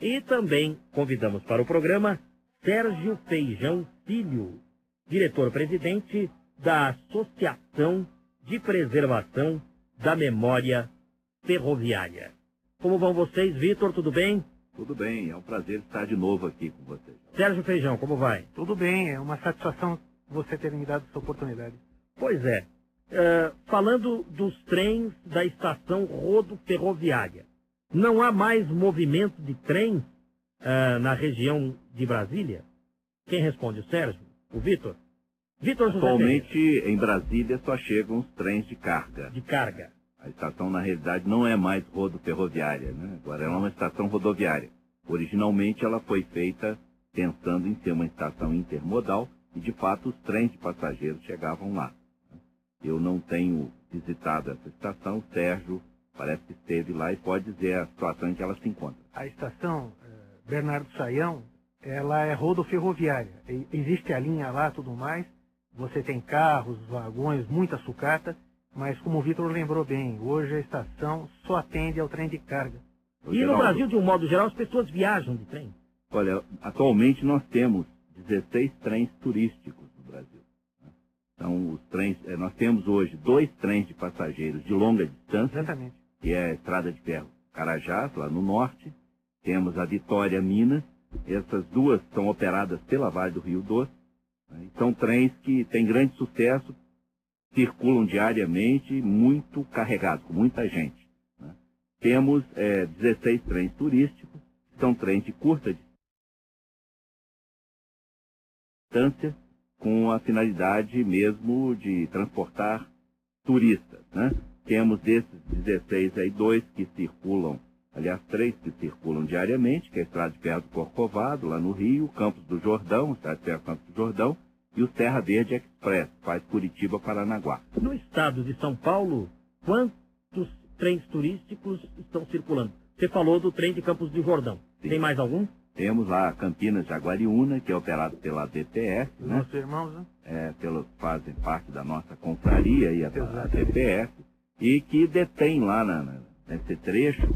E também convidamos para o programa Sérgio Feijão Filho, diretor-presidente da Associação de Preservação da Memória Ferroviária. Como vão vocês, Vitor? Tudo bem? Tudo bem, é um prazer estar de novo aqui com vocês. Sérgio Feijão, como vai? Tudo bem, é uma satisfação você ter me dado essa oportunidade. Pois é. Uh, falando dos trens da estação Rodo Ferroviária, não há mais movimento de trens uh, na região de Brasília? Quem responde? O Sérgio? O Vitor? Vitor Atualmente, em Brasília, só chegam os trens de carga. De carga. A estação, na realidade, não é mais rodo ferroviária, né? Agora é uma estação rodoviária. Originalmente, ela foi feita pensando em ser uma estação intermodal e, de fato, os trens de passageiros chegavam lá. Eu não tenho visitado essa estação. Sérgio parece que esteve lá e pode dizer a situação em que ela se encontra. A estação eh, Bernardo Saião, ela é rodo ferroviária. Existe a linha lá, tudo mais. Você tem carros, vagões, muita sucata mas como o Vitor lembrou bem, hoje a estação só atende ao trem de carga. E Geraldo, no Brasil, de um modo geral, as pessoas viajam de trem? Olha, atualmente nós temos 16 trens turísticos no Brasil. Né? Então, os trens, eh, nós temos hoje dois trens de passageiros de longa distância, Exatamente. Que é a Estrada de Ferro Carajás, lá no norte. Temos a Vitória Minas. Essas duas são operadas pela Vale do Rio Doce. Né? São trens que têm grande sucesso circulam diariamente muito carregados, com muita gente. Né? Temos é, 16 trens turísticos, são trens de curta distância, com a finalidade mesmo de transportar turistas. Né? Temos desses 16 aí, dois que circulam, aliás, três que circulam diariamente, que é a Estrada de Ferro do Corcovado, lá no Rio, Campos do Jordão, Estrada de Ferro Campos do Jordão, e o Terra Verde Express, faz Curitiba Paranaguá. No estado de São Paulo, quantos trens turísticos estão circulando? Você falou do trem de Campos do Jordão. Sim. Tem mais algum? Temos lá Campinas Jaguariúna, que é operado pela DPS. Né? Nossos irmãos, né? É, pelos, fazem parte da nossa confraria e a, a DPS. E que detém lá na, na, nesse trecho,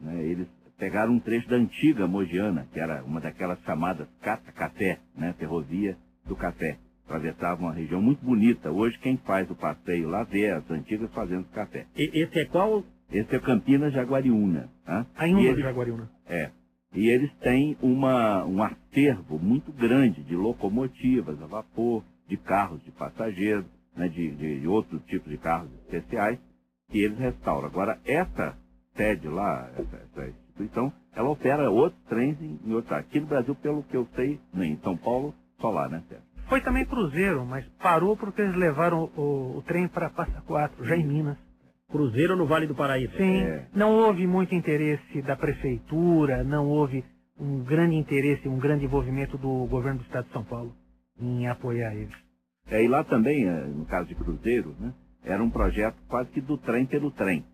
né, eles pegaram um trecho da antiga Mogiana, que era uma daquelas chamadas cata-café, né, ferrovia do café. Atravessava uma região muito bonita. Hoje quem faz o passeio lá vê as antigas fazendas de café. E, esse é qual? Esse é Campinas Jaguariúna. Tá? Ainda eles, Jaguariúna. É. E eles têm uma, um acervo muito grande de locomotivas a vapor, de carros de passageiros, né, de, de outros tipos de carros especiais, que eles restauram. Agora, essa sede lá, essa, essa instituição, ela opera outros trens em, em outros Aqui no Brasil, pelo que eu sei, em São Paulo, solar, né, Sérgio? Foi também Cruzeiro, mas parou porque eles levaram o, o trem para Passa Quatro, já em Minas. Cruzeiro no Vale do Paraíba. Sim, é. não houve muito interesse da prefeitura, não houve um grande interesse, um grande envolvimento do governo do estado de São Paulo em apoiar eles. É, e lá também, é, no caso de Cruzeiro, né, era um projeto quase que do trem pelo trem.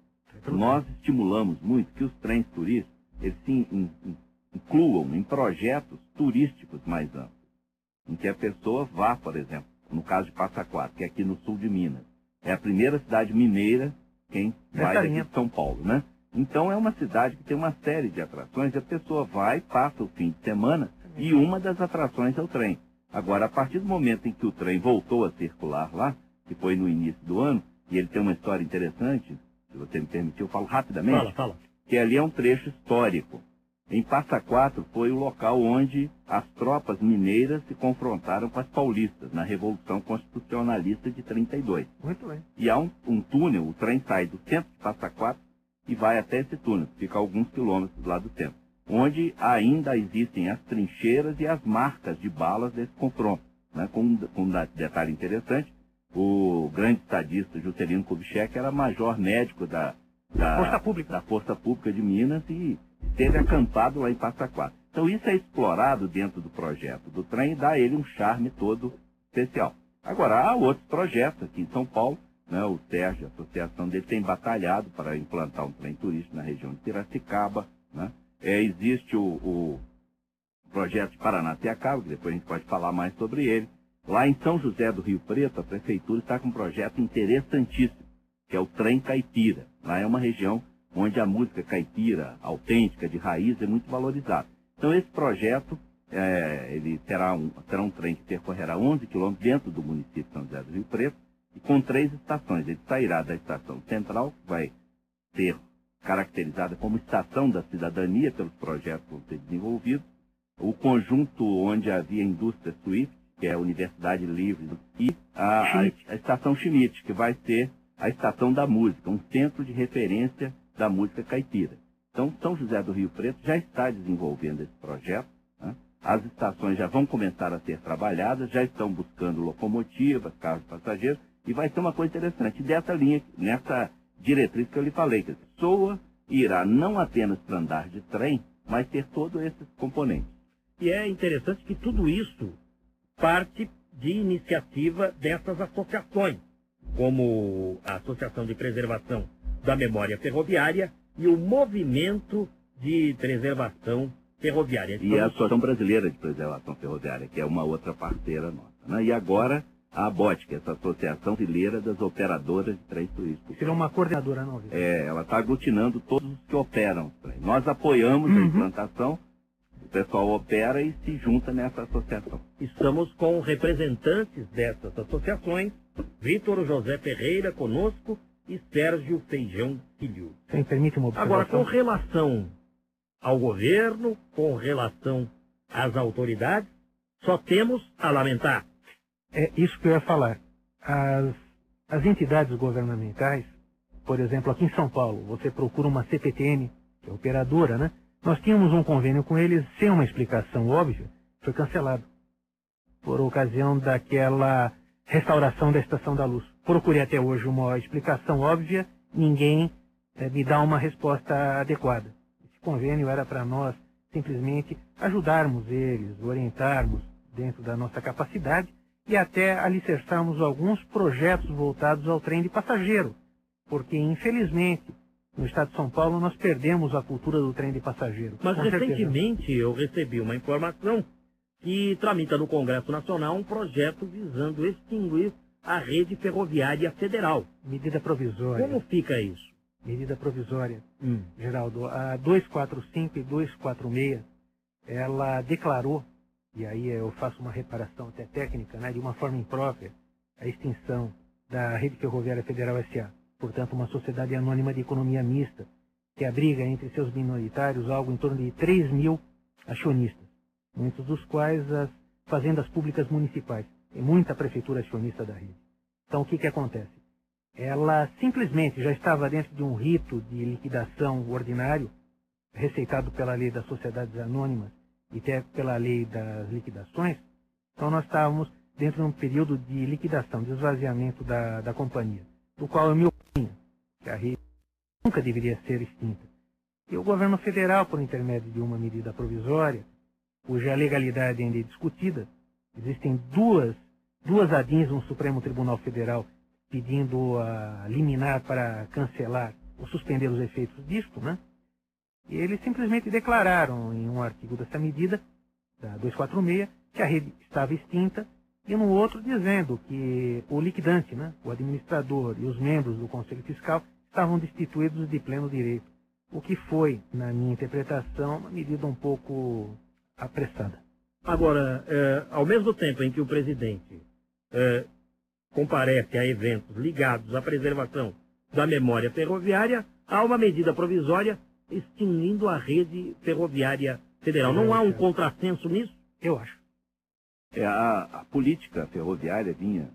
Nós estimulamos muito que os trens turísticos eles se incluam em projetos turísticos mais amplos em que a pessoa vá, por exemplo, no caso de Passa Quatro, que é aqui no sul de Minas. É a primeira cidade mineira quem vai daqui de São Paulo, né? Então é uma cidade que tem uma série de atrações e a pessoa vai, passa o fim de semana e uma das atrações é o trem. Agora, a partir do momento em que o trem voltou a circular lá, que foi no início do ano, e ele tem uma história interessante, se você me permitir, eu falo rapidamente. Fala, fala. Que ali é um trecho histórico. Em Passa Quatro foi o local onde as tropas mineiras se confrontaram com as paulistas na Revolução Constitucionalista de 32. Muito bem. E há um, um túnel, o trem sai do centro de Passa Quatro e vai até esse túnel, fica alguns quilômetros lá do centro, onde ainda existem as trincheiras e as marcas de balas desse confronto. Né? Com, com um detalhe interessante, o grande estadista Juscelino Kubitschek era major médico da, da, Força Pública. da Força Pública de Minas e teve acampado lá em Passa Quatro. Então isso é explorado dentro do projeto do trem e dá ele um charme todo especial. Agora, há outros projetos aqui em São Paulo, né, o Sérgio, a associação dele, tem batalhado para implantar um trem turístico na região de Piracicaba. Né? É, existe o, o projeto de Paranapiacaba, que depois a gente pode falar mais sobre ele. Lá em São José do Rio Preto, a prefeitura está com um projeto interessantíssimo, que é o Trem Caipira. Lá é uma região onde a música caipira, autêntica, de raiz, é muito valorizada. Então, esse projeto, é, ele terá um, terá um trem que percorrerá 11 quilômetros dentro do município de São José do Rio Preto, e com três estações. Ele sairá da estação central, que vai ser caracterizada como estação da cidadania pelos projetos que vão ser desenvolvidos, o conjunto onde havia indústria Swift, que é a Universidade Livre, e a, a, a estação Schmidt, que vai ser a estação da música, um centro de referência da música caipira. Então, São José do Rio Preto já está desenvolvendo esse projeto. Né? As estações já vão começar a ser trabalhadas, já estão buscando locomotivas, carros passageiros, e vai ser uma coisa interessante dessa linha, nessa diretriz que eu lhe falei, que a pessoa irá não apenas para andar de trem, mas ter todos esses componentes. E é interessante que tudo isso parte de iniciativa dessas associações, como a Associação de Preservação da Memória Ferroviária e o Movimento de Preservação Ferroviária. E a Associação Brasileira de Preservação Ferroviária, que é uma outra parceira nossa. Né? E agora a ABOT, que é essa Associação Brasileira das Operadoras de Trens Turísticos. Seria uma coordenadora nova. É, ela está aglutinando todos os que operam. Nós apoiamos uhum. a implantação, pessoal opera e se junta nessa associação. Estamos com representantes dessas associações, Vitor José Ferreira conosco e Sérgio Feijão Filho. Sim, permite uma observação? Agora, com relação ao governo, com relação às autoridades, só temos a lamentar é isso que eu ia falar. As, as entidades governamentais, por exemplo, aqui em São Paulo, você procura uma CPTM, que é operadora, né? Nós tínhamos um convênio com eles sem uma explicação óbvia, foi cancelado. Por ocasião daquela restauração da Estação da Luz. Procurei até hoje uma explicação óbvia, ninguém é, me dá uma resposta adequada. Esse convênio era para nós simplesmente ajudarmos eles, orientarmos dentro da nossa capacidade e até alicerçarmos alguns projetos voltados ao trem de passageiro, porque infelizmente no estado de São Paulo nós perdemos a cultura do trem de passageiro. Mas recentemente certeza. eu recebi uma informação que tramita no Congresso Nacional um projeto visando extinguir a rede ferroviária federal. Medida provisória. Como fica isso? Medida provisória, hum. Geraldo. A 245 e 246, ela declarou e aí eu faço uma reparação até técnica, né, de uma forma imprópria, a extinção da Rede Ferroviária Federal S.A., portanto uma sociedade anônima de economia mista, que abriga entre seus minoritários algo em torno de 3 mil acionistas, muitos dos quais as fazendas públicas municipais, e muita prefeitura acionista da rede. Então o que, que acontece? Ela simplesmente já estava dentro de um rito de liquidação ordinário, receitado pela lei das sociedades anônimas, e até pela lei das liquidações, então nós estávamos dentro de um período de liquidação, de esvaziamento da, da companhia, do qual eu me opunha, que a rede nunca deveria ser extinta. E o governo federal, por intermédio de uma medida provisória, cuja legalidade ainda é discutida, existem duas, duas ADINs no Supremo Tribunal Federal pedindo a liminar para cancelar ou suspender os efeitos disto, né? E eles simplesmente declararam em um artigo dessa medida, da 246, que a rede estava extinta, e no outro dizendo que o liquidante, né, o administrador e os membros do Conselho Fiscal estavam destituídos de pleno direito. O que foi, na minha interpretação, uma medida um pouco apressada. Agora, é, ao mesmo tempo em que o presidente é, comparece a eventos ligados à preservação da memória ferroviária, há uma medida provisória extinguindo a rede ferroviária federal. Não há um contrassenso nisso? Eu acho. É, a, a política ferroviária vinha,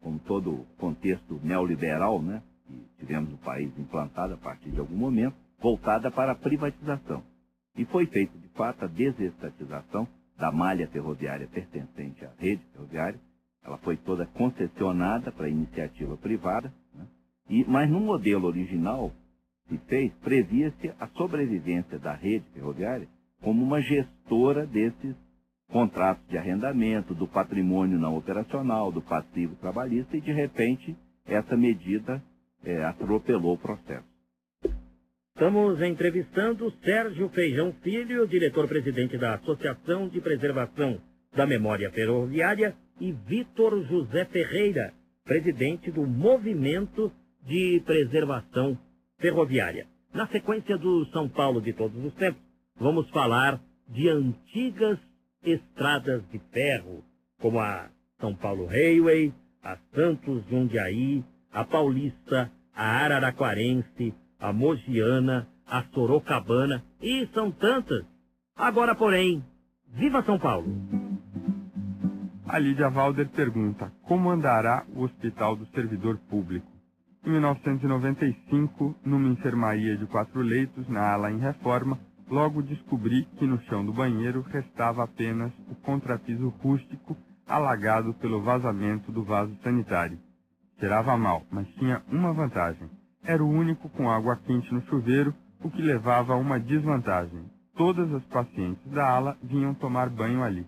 como todo o contexto neoliberal, né, que tivemos no país implantado a partir de algum momento, voltada para a privatização. E foi feita, de fato, a desestatização da malha ferroviária pertencente à rede ferroviária. Ela foi toda concessionada para iniciativa privada, né? e, mas no modelo original, se fez, previa-se a sobrevivência da rede ferroviária como uma gestora desses contratos de arrendamento, do patrimônio não operacional, do passivo trabalhista, e de repente essa medida é, atropelou o processo. Estamos entrevistando Sérgio Feijão Filho, diretor-presidente da Associação de Preservação da Memória Ferroviária, e Vitor José Ferreira, presidente do Movimento de Preservação ferroviária. Na sequência do São Paulo de todos os tempos, vamos falar de antigas estradas de ferro, como a São Paulo Railway, a Santos Jundiaí, a Paulista, a Araraquarense, a Mogiana, a Sorocabana, e são tantas. Agora, porém, viva São Paulo! A Lídia Valder pergunta, como andará o Hospital do Servidor Público? Em 1995, numa enfermaria de quatro leitos, na ala em reforma, logo descobri que no chão do banheiro restava apenas o contrapiso rústico alagado pelo vazamento do vaso sanitário. Cheirava mal, mas tinha uma vantagem. Era o único com água quente no chuveiro, o que levava a uma desvantagem. Todas as pacientes da ala vinham tomar banho ali.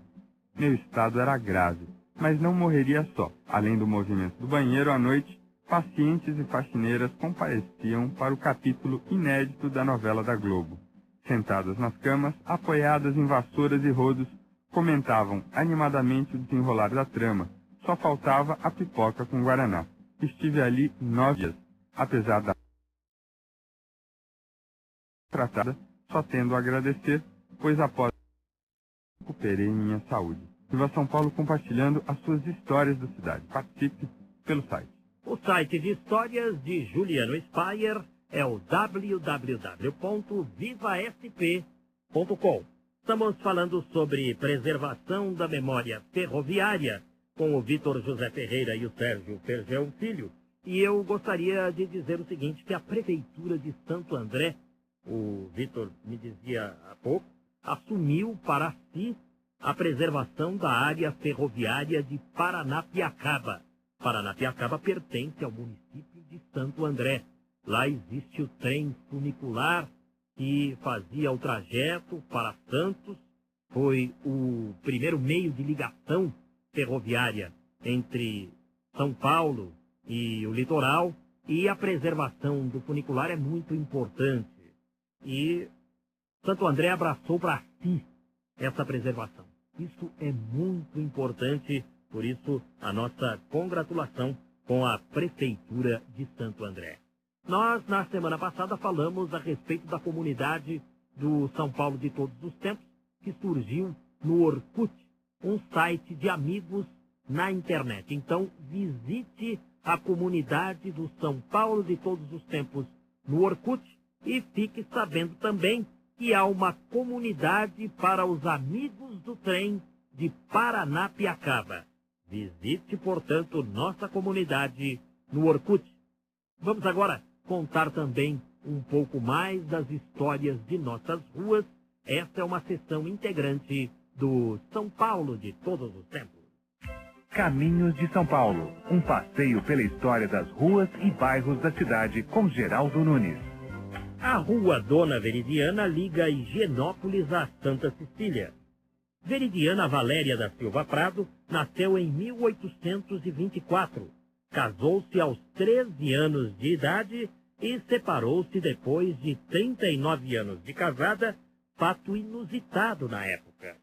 Meu estado era grave, mas não morreria só. Além do movimento do banheiro à noite, pacientes e faxineiras compareciam para o capítulo inédito da novela da Globo. Sentadas nas camas, apoiadas em vassouras e rodos, comentavam animadamente o desenrolar da trama. Só faltava a pipoca com guaraná. Estive ali nove dias, apesar da tratada, só tendo a agradecer, pois após recuperei minha saúde. Viva São Paulo compartilhando as suas histórias da cidade. Participe pelo site. O site de histórias de Juliano Spayer é o www.vivasp.com. Estamos falando sobre preservação da memória ferroviária com o Vitor José Ferreira e o Sérgio Fergão Filho. E eu gostaria de dizer o seguinte, que a Prefeitura de Santo André, o Vitor me dizia há pouco, assumiu para si a preservação da área ferroviária de Paranapiacaba. Paranapiacaba pertence ao município de Santo André. Lá existe o trem funicular que fazia o trajeto para Santos. Foi o primeiro meio de ligação ferroviária entre São Paulo e o litoral. E a preservação do funicular é muito importante. E Santo André abraçou para si essa preservação. Isso é muito importante, por isso a nossa congratulação com a Prefeitura de Santo André. Nós, na semana passada, falamos a respeito da comunidade do São Paulo de todos os tempos, que surgiu no Orkut, um site de amigos na internet. Então, visite a comunidade do São Paulo de todos os tempos no Orkut e fique sabendo também que há uma comunidade para os amigos do trem de Paranapiacaba. Visite, portanto, nossa comunidade no Orkut. Vamos agora contar também um pouco mais das histórias de nossas ruas. Esta é uma sessão integrante do São Paulo de todos os tempos. Caminhos de São Paulo, um passeio pela história das ruas e bairros da cidade com Geraldo Nunes. A rua Dona Veridiana liga Higienópolis a Santa Cecília. Veridiana Valéria da Silva Prado nasceu em 1824 Casou-se aos 13 anos de idade e separou-se depois de 39 anos de casada, fato inusitado na época.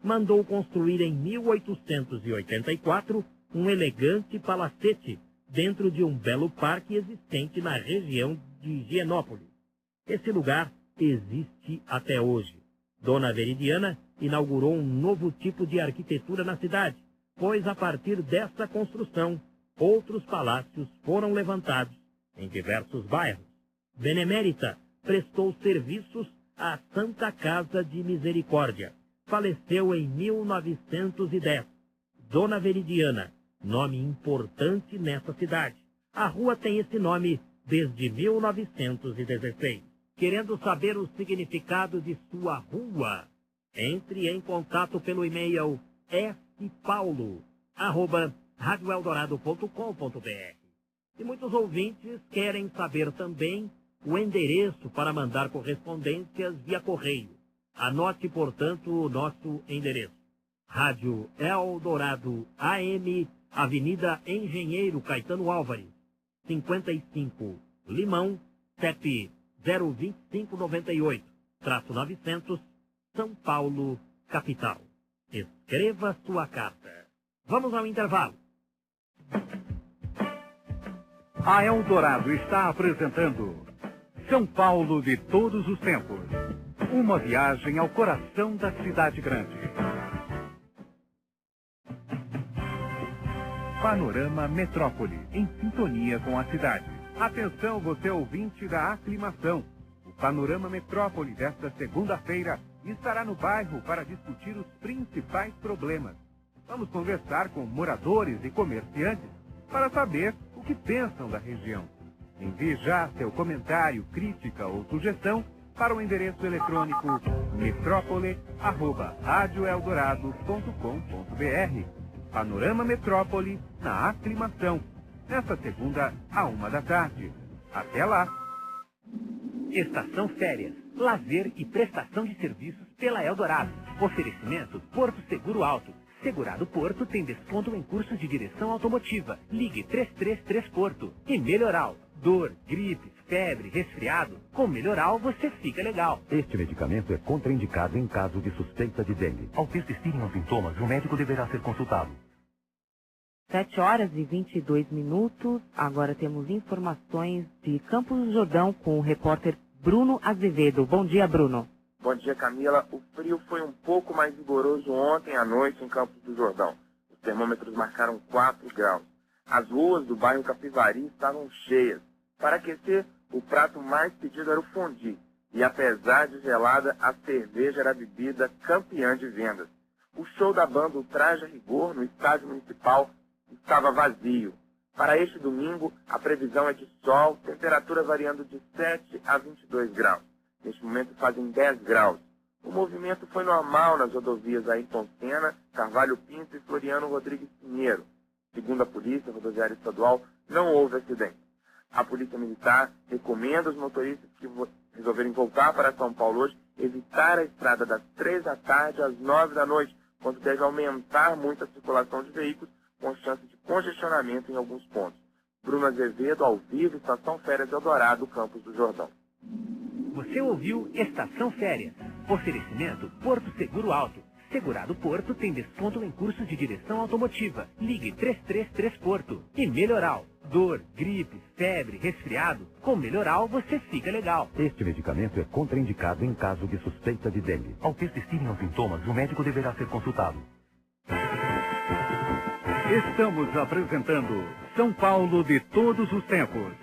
Mandou construir em 1884 um elegante palacete dentro de um belo parque existente na região de Higienópolis. Esse lugar existe até hoje. Dona Veridiana inaugurou um novo tipo de arquitetura na cidade, pois a partir dessa construção outros palácios foram levantados em diversos bairros. Benemérita prestou serviços à Santa Casa de Misericórdia. Faleceu em 1910. Dona Veridiana, nome importante nessa cidade. A rua tem esse nome desde 1916. Querendo saber o significado de sua rua, entre em contato pelo e-mail spaulo, arroba radioeldorado.com.br. E muitos ouvintes querem saber também o endereço para mandar correspondências via correio. Anote, portanto, o nosso endereço. Rádio Eldorado AM, Avenida Engenheiro Caetano Álvares, 55, Limão, CEP 02598, traço 900, São Paulo, capital. Escreva sua carta. Vamos ao intervalo. A Eldorado está apresentando São Paulo de todos os tempos. Uma viagem ao coração da cidade grande. Panorama Metrópole, em sintonia com a cidade. Atenção, você ouvinte da aclimação. O Panorama Metrópole desta segunda-feira estará no bairro para discutir os principais problemas. Vamos conversar com moradores e comerciantes para saber o que pensam da região. Envie já seu comentário, crítica ou sugestão para o endereço eletrônico metrópole.radioeldorado.com.br. Panorama Metrópole na aclimação. Nesta segunda, a uma da tarde. Até lá! Estação Férias, lazer e prestação de serviços pela Eldorado. Oferecimento Porto Seguro Alto. Segurado Porto tem desconto em cursos de direção automotiva. Ligue 333 Porto. E Melhoral. Dor, gripe, febre, resfriado. Com Melhoral você fica legal. Este medicamento é contraindicado em caso de suspeita de dengue. Ao persistirem os sintomas, o médico deverá ser consultado. 7 horas e 22 minutos. Agora temos informações de Campos do Jordão com o repórter Bruno Azevedo. Bom dia, Bruno. Bom dia, Camila. O frio foi um pouco mais rigoroso ontem à noite em Campos do Jordão. Os termômetros marcaram 4 graus. As ruas do bairro Capivari estavam cheias. Para aquecer, o prato mais pedido era o fondue. E apesar de gelada, a cerveja era a bebida campeã de vendas. O show da banda Ultraje Rigor no estádio municipal estava vazio. Para este domingo, a previsão é de sol, temperatura variando de 7 a 22 graus. Neste momento fazem 10 graus. O movimento foi normal nas rodovias Ayrton Senna, Carvalho Pinto e Floriano Rodrigues Pinheiro. Segundo a Polícia Rodoviária Estadual, não houve acidente. A Polícia Militar recomenda aos motoristas que resolverem voltar para São Paulo hoje evitar a estrada das 3 da tarde às 9 da noite, quando deve aumentar muito a circulação de veículos com chance de congestionamento em alguns pontos. Bruno Azevedo, ao vivo, Estação Férias Eldorado, Campos do Jordão. Você ouviu Estação Férias. Oferecimento Porto Seguro Alto. Segurado Porto tem desconto em cursos de direção automotiva. Ligue 333 Porto. E Melhoral. Dor, gripe, febre, resfriado. Com Melhoral você fica legal. Este medicamento é contraindicado em caso de suspeita de dengue. Ao persistirem os sintomas, o médico deverá ser consultado. Estamos apresentando São Paulo de todos os tempos.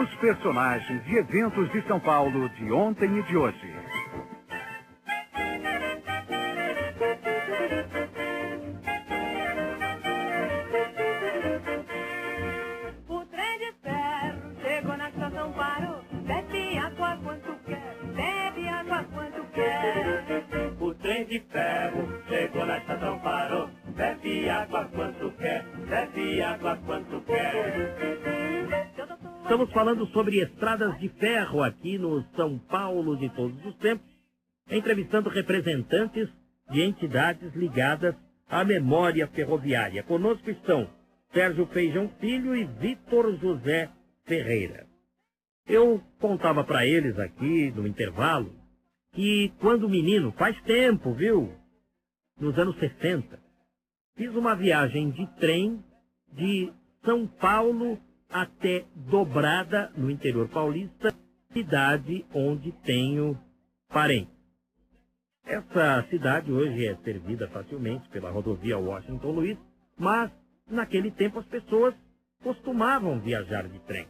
Os personagens e eventos de São Paulo de ontem e de hoje. Falando sobre estradas de ferro aqui no São Paulo de todos os tempos, entrevistando representantes de entidades ligadas à memória ferroviária. Conosco estão Sérgio Feijão Filho e Vitor José Ferreira. Eu contava para eles aqui no intervalo que quando menino, faz tempo, viu? Nos anos 60, fiz uma viagem de trem de São Paulo até Dobrada, no interior paulista, cidade onde tenho parentes. Essa cidade hoje é servida facilmente pela rodovia Washington Luiz, mas naquele tempo as pessoas costumavam viajar de trem.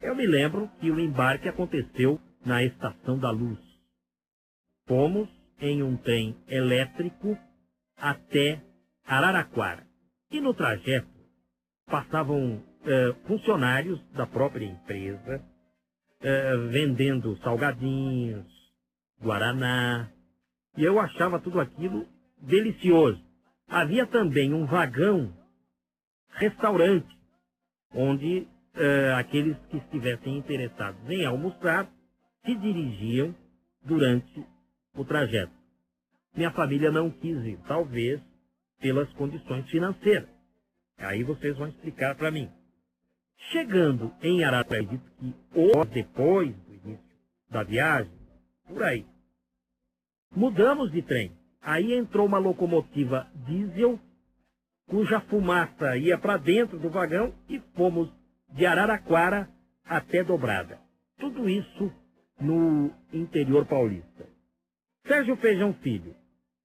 Eu me lembro que o embarque aconteceu na Estação da Luz. Fomos em um trem elétrico até Araraquara. E no trajeto passavam eh, funcionários da própria empresa eh, vendendo salgadinhos, guaraná. E eu achava tudo aquilo delicioso. Havia também um vagão restaurante, onde eh, aqueles que estivessem interessados em almoçar se dirigiam durante o trajeto. Minha família não quis ir, talvez pelas condições financeiras. Aí vocês vão explicar para mim. Chegando em Araraquara, dito que horas depois do início da viagem, por aí, mudamos de trem. Aí entrou uma locomotiva diesel, cuja fumaça ia para dentro do vagão e fomos de Araraquara até Dobrada. Tudo isso no interior paulista. Sérgio Feijão Filho,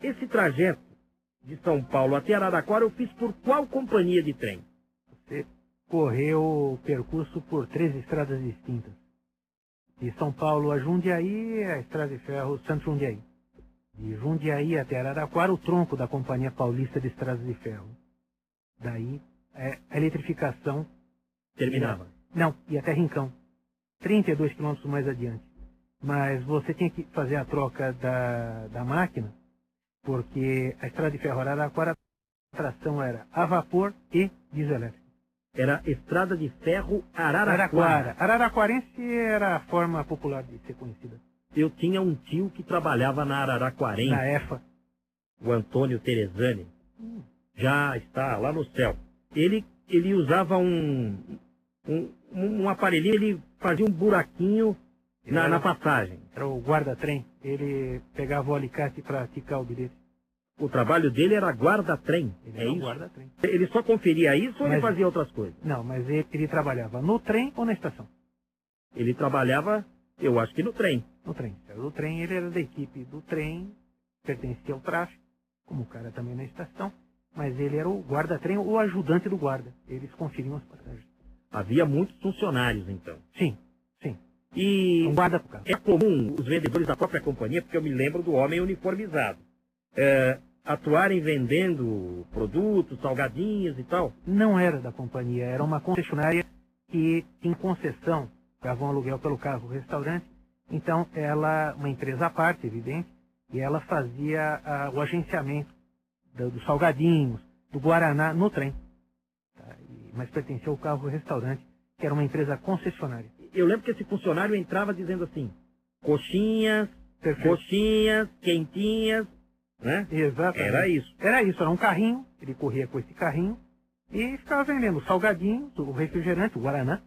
esse trajeto de São Paulo até Araraquara eu fiz por qual companhia de trem? Você correu o percurso por três estradas distintas. De São Paulo a Jundiaí, a estrada de ferro Santo Jundiaí. De Jundiaí até Araraquara, o tronco da Companhia Paulista de Estradas de Ferro. Daí, é, a eletrificação... Terminava. Não, e até Rincão. 32 quilômetros mais adiante. Mas você tinha que fazer a troca da, da máquina, porque a estrada de ferro Araraquara, a tração era a vapor e diesel elétrico. Era Estrada de Ferro Araraquara. Araraquara. Araraquarense era a forma popular de ser conhecida. Eu tinha um tio que trabalhava na Araraquarense. Na EFA. O Antônio Teresani. Já está lá no céu. Ele, ele usava um, um, um aparelhinho, ele fazia um buraquinho na, Era- na passagem. Era o guarda-trem. Ele pegava o alicate para ticar o bilhete. O trabalho dele era guarda-trem. Ele É isso? guarda-trem. Ele só conferia isso ou ele Mas- fazia outras coisas? Não, mas ele, ele trabalhava no trem ou na estação? Ele trabalhava, eu acho que no trem. No trem. O trem, ele era da equipe do trem, pertencia ao tráfico, como o cara também na estação, mas ele era o guarda-trem ou ajudante do guarda. Eles conferiam as passagens. Havia muitos funcionários, então. Sim, sim. E Um guarda pro carro. é comum os vendedores da própria companhia, porque eu me lembro do homem uniformizado, é, atuarem vendendo produtos, salgadinhos e tal. Não era da companhia, era uma concessionária que tinha concessão, pagava um aluguel pelo carro restaurante. Então, ela, uma empresa à parte, evidente, e ela fazia ah, o agenciamento do- dos salgadinhos, do Guaraná no trem. Tá? E- mas pertencia ao carro restaurante, que era uma empresa concessionária. Eu lembro que esse funcionário entrava dizendo assim, coxinhas, Perfeito. coxinhas, quentinhas, né? Exatamente. Era isso. Era isso, era um carrinho, ele corria com esse carrinho e ficava vendendo salgadinhos, o refrigerante, o Guaraná.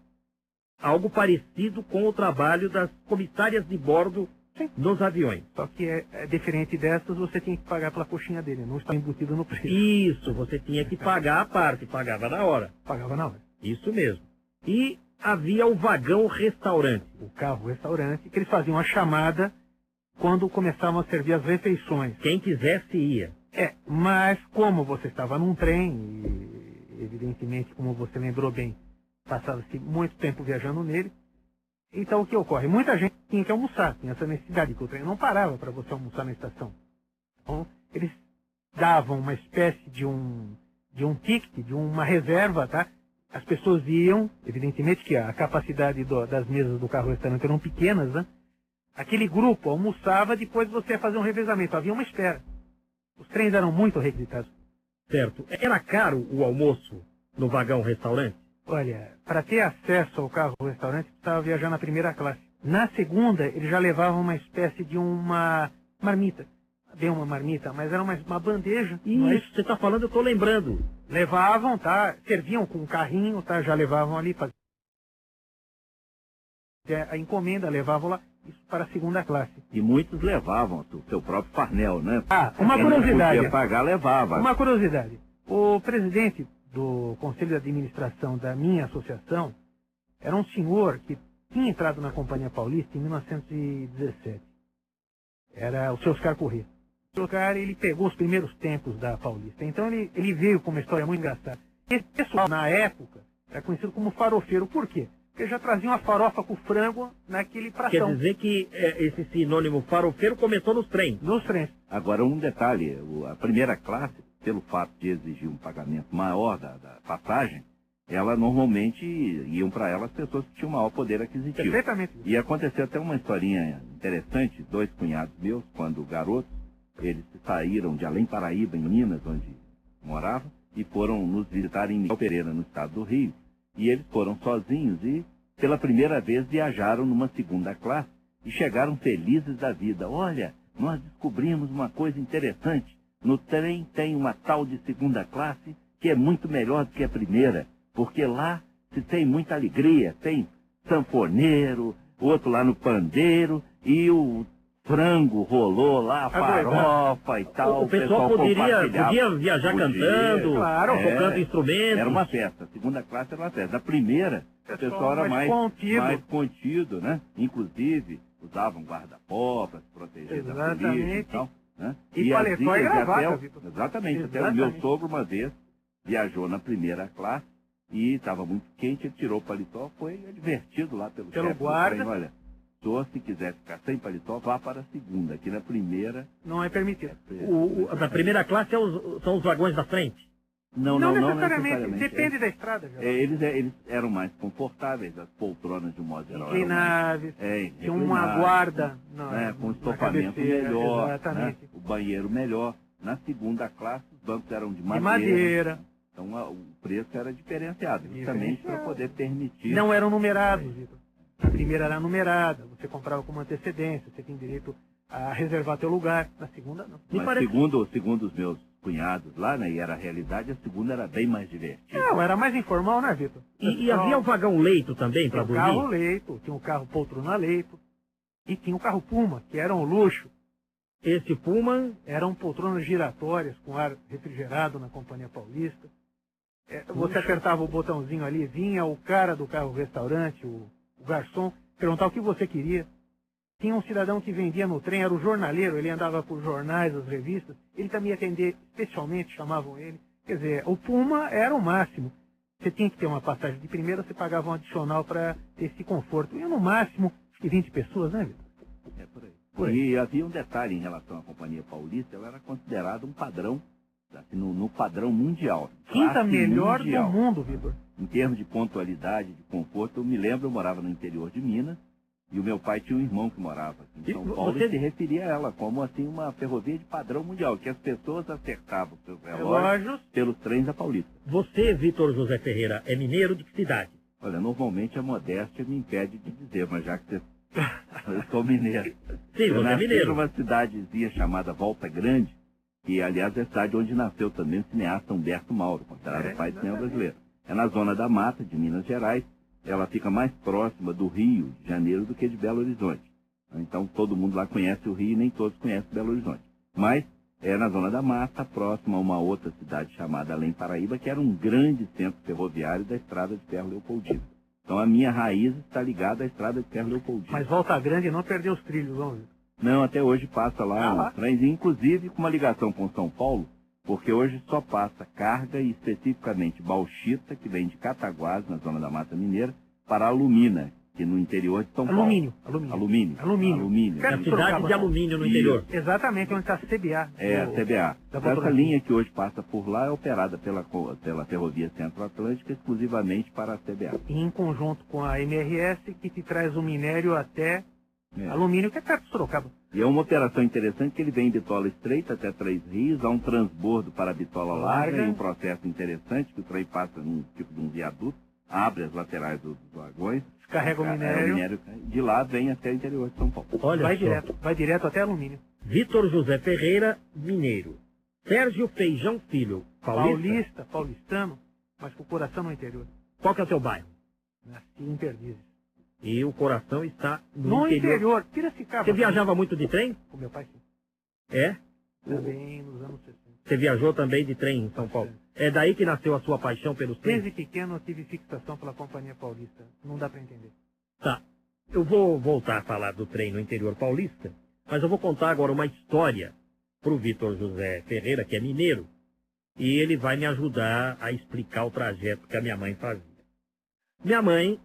Algo parecido com o trabalho das comissárias de bordo nos aviões. Só que é, é diferente dessas, você tinha que pagar pela coxinha dele, não está embutido no preço. Isso, você tinha que pagar a parte, pagava na hora. Pagava na hora. Isso mesmo. E havia o vagão restaurante. O carro restaurante, que eles faziam a chamada quando começavam a servir as refeições. Quem quisesse ia. É, mas como você estava num trem, e evidentemente, como você lembrou bem, passava-se muito tempo viajando nele, então o que ocorre? Muita gente tinha que almoçar, tinha essa necessidade, que o trem não parava para você almoçar na estação. Então, eles davam uma espécie de um, de um ticket, de uma reserva, tá? As pessoas iam, evidentemente que a capacidade do- das mesas do carro restaurante eram pequenas, né? Aquele grupo almoçava, depois você ia fazer um revezamento. Havia uma espera. Os trens eram muito requisitados. Certo. Era caro o almoço no vagão restaurante? Olha, para ter acesso ao carro restaurante, precisava viajar na primeira classe. Na segunda, eles já levavam uma espécie de uma marmita. Bem uma marmita, mas era uma, uma bandeja. é Isso, você está falando, eu estou lembrando. Levavam, tá? Serviam com um carrinho, tá? Já levavam ali. Faziam a encomenda, levavam lá. Isso para a segunda classe. E muitos levavam o seu próprio farnel, né? Ah, uma Quem curiosidade. podia pagar, levava. Uma curiosidade. O presidente do Conselho de Administração da minha associação era um senhor que tinha entrado na Companhia Paulista em 1917. Era o seu Oscar Corrêa. O seu Oscar, ele pegou os primeiros tempos da Paulista. Então ele, ele veio com uma história muito engraçada. Esse pessoal, na época, era conhecido como farofeiro. Por quê? Porque já traziam a farofa com frango naquele Quer pração. dizer que é, esse sinônimo farofeiro começou nos trens. Nos trens. Agora, um detalhe: a primeira classe, pelo fato de exigir um pagamento maior da, da passagem, ela normalmente iam para ela as pessoas que tinham maior poder aquisitivo. Perfeitamente. E aconteceu até uma historinha interessante: dois cunhados meus, quando garotos, eles saíram de Além Paraíba, em Minas, onde moravam, e foram nos visitar em Miguel Pereira, no estado do Rio. E eles foram sozinhos e, pela primeira vez, viajaram numa segunda classe e chegaram felizes da vida. Olha, nós descobrimos uma coisa interessante. No trem tem uma tal de segunda classe que é muito melhor do que a primeira, porque lá se tem muita alegria, tem sanfoneiro, outro lá no pandeiro e o frango rolou lá, a farofa e tal. o pessoal poderia, compartilhava. podia viajar Podia, cantando, claro, tocando é. instrumentos. Era uma festa. A segunda classe era uma festa. A primeira, o pessoal era mais, contido. mais contido, né? Inclusive, usavam guarda-pó para se proteger da polícia e Exatamente. tal. Né? E as paletó e gravata, até o- Vitor. Exatamente, até o meu Exatamente. sogro uma vez viajou na primeira classe e estava muito quente, ele tirou o paletó, foi advertido lá pelo, Pelo chefe guarda. trem, olha, senhor, se quiser ficar sem paletó, vá para a segunda, aqui na primeira... Não é permitido. O, o- da primeira classe é os- são os vagões da frente. Não, Não não, não necessariamente, necessariamente. depende da estrada, É, é, eles, é, eles eram mais confortáveis, as poltronas de um modo geral. eram mais- Inclináveis, É, tinha uma guarda na, né, com na estofamento cabeceira, melhor, né, o banheiro melhor. Na segunda classe, os bancos eram de madeira. madeira. Então a- o preço era diferenciado, justamente para poder permitir. Não eram numerados, Vitor. A primeira era numerada, você comprava com uma antecedência, você tem direito a reservar teu lugar. Na segunda, não. Mas segundo, segundo os meus cunhados lá, né, e era a realidade, a segunda era bem mais divertida. Não, era mais informal, né, Vitor? E, e havia o vagão leito também para Tinha o carro dormir? leito, tinha o carro poltrona leito, e tinha o carro Puma, que era um luxo. Esse Puma Eram poltronas giratórias com ar refrigerado na Companhia Paulista. É, você apertava o botãozinho ali, vinha o cara do carro restaurante, o, o garçom, perguntava o que você queria. Tinha um cidadão que vendia no trem, era o jornaleiro, ele andava por jornais, as revistas, ele também ia atender especialmente, chamavam ele. Quer dizer, o Puma era o máximo. Você tinha que ter uma passagem de primeira, você pagava um adicional para ter esse conforto. E no máximo, acho que 20 pessoas, né, Vitor? É por aí. Por aí. E havia um detalhe em relação à Companhia Paulista, ela era considerada um padrão, assim, no, no padrão mundial. Quinta melhor mundial. do mundo, Vitor. Em termos de pontualidade, de conforto, eu me lembro, eu morava no interior de Minas, e o meu pai tinha um irmão que morava aqui em E São vo- Paulo você- e se referia a ela como assim uma ferrovia de padrão mundial, que as pessoas acertavam seus relógios Relógios. pelos trens da Paulista. Você, Vitor José Ferreira, é mineiro de que cidade? Olha, normalmente a modéstia me impede de dizer, mas já que você... eu sou mineiro. Sim, eu você é mineiro. numa cidadezinha chamada Volta Grande, que aliás é a cidade onde nasceu também o cineasta Humberto Mauro, considerado É, pai do cinema brasileiro. É na zona da mata de Minas Gerais, ela fica mais próxima do Rio de Janeiro do que de Belo Horizonte. Então todo mundo lá conhece o Rio e nem todos conhecem Belo Horizonte. Mas é na zona da mata, próxima a uma outra cidade chamada Além Paraíba, que era um grande centro ferroviário da estrada de ferro Leopoldina. Então a minha raiz está ligada à estrada de ferro Leopoldina. Mas Volta Grande não perdeu os trilhos, não, Vitor. Não, até hoje passa lá Ah, um lá. trens, inclusive com uma ligação com São Paulo, porque hoje só passa carga e especificamente bauxita, que vem de Cataguás, na zona da Mata Mineira, para Alumina, que no interior de São Alumínio, Paulo. alumínio. Alumínio. Alumínio. Alumínio. Perto É a de cidade Sorocaba. de alumínio no Isso. interior. Exatamente onde está a CBA. É, a CBA. da Então, essa linha que hoje passa por lá é operada pela, pela Ferrovia Centro-Atlântica exclusivamente para a CBA. Em conjunto com a MRS, que te traz o minério até É. alumínio, que é perto de Sorocaba. E é uma operação interessante que ele vem em bitola estreita até Três Rios, há um transbordo para a bitola larga, Larga. e um processo interessante que o trem passa num tipo de um viaduto, abre as laterais dos vagões, Descarrega o é, minério, o minério de lá vem até o interior de São Paulo. Olha vai só. direto, vai direto até alumínio. Vitor José Ferreira, mineiro. Sérgio Feijão Filho, paulista. Paulista, paulistano, mas com o coração no interior. Qual que é o seu bairro? Nasci em Perdizes. E o coração está no, No interior. interior, Piracicaba. Você viajava muito de trem? Com meu pai, sim. É? Também nos anos 60. Você viajou também de trem em São Paulo? É daí que nasceu a sua paixão pelos trens? Desde pequeno eu tive fixação pela Companhia Paulista. Não dá para entender. Tá. Eu vou voltar a falar do trem no interior paulista, mas eu vou contar agora uma história para o Vitor José Ferreira, que é mineiro, e ele vai me ajudar a explicar o trajeto que a minha mãe fazia. Minha mãe,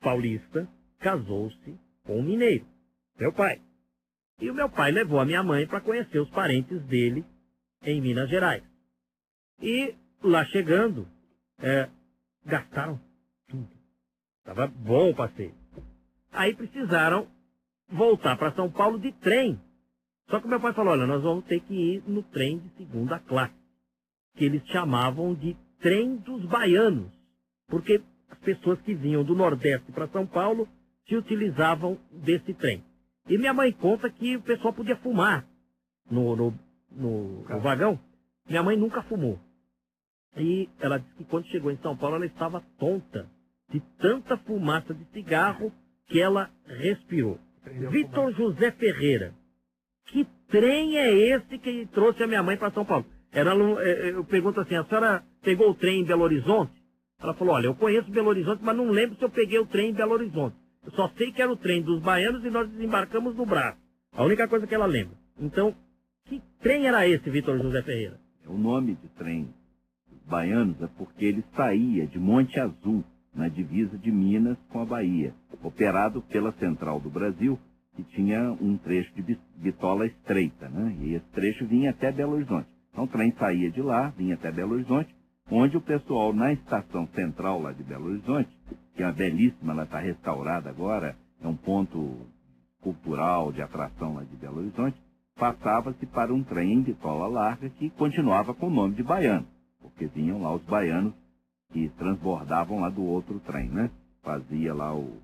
paulista, casou-se com um mineiro, meu pai. E o meu pai levou a minha mãe para conhecer os parentes dele em Minas Gerais. E lá chegando, é, gastaram tudo. Tava bom o passeio. Aí precisaram voltar para São Paulo de trem. Só que meu pai falou, olha, nós vamos ter que ir no trem de segunda classe. Que eles chamavam de trem dos baianos. Porque as pessoas que vinham do Nordeste para São Paulo se utilizavam desse trem. E minha mãe conta que o pessoal podia fumar no, no, no- no vagão. Minha mãe nunca fumou. E ela disse que quando chegou em São Paulo ela estava tonta de tanta fumaça de cigarro que ela respirou. Vitor José Ferreira, que trem é esse que trouxe a minha mãe para São Paulo? Ela, eh, eh, eu pergunto assim, a senhora pegou o trem em Belo Horizonte? Ela falou, olha, eu conheço Belo Horizonte, mas não lembro se eu peguei o trem em Belo Horizonte. Eu só sei que era o trem dos baianos e nós desembarcamos no braço. A única coisa que ela lembra. Então, que trem era esse, Vitor José Ferreira? O nome de trem dos baianos é porque ele saía de Monte Azul, na divisa de Minas com a Bahia, operado pela Central do Brasil, que tinha um trecho de bitola estreita, né? E esse trecho vinha até Belo Horizonte. Então o trem saía de lá, vinha até Belo Horizonte, onde o pessoal na estação central lá de Belo Horizonte, que é uma belíssima, ela está restaurada agora, é um ponto cultural de atração lá de Belo Horizonte, passava-se para um trem em bitola larga que continuava com o nome de baiano, porque vinham lá os baianos que transbordavam lá do outro trem, né? Fazia lá o,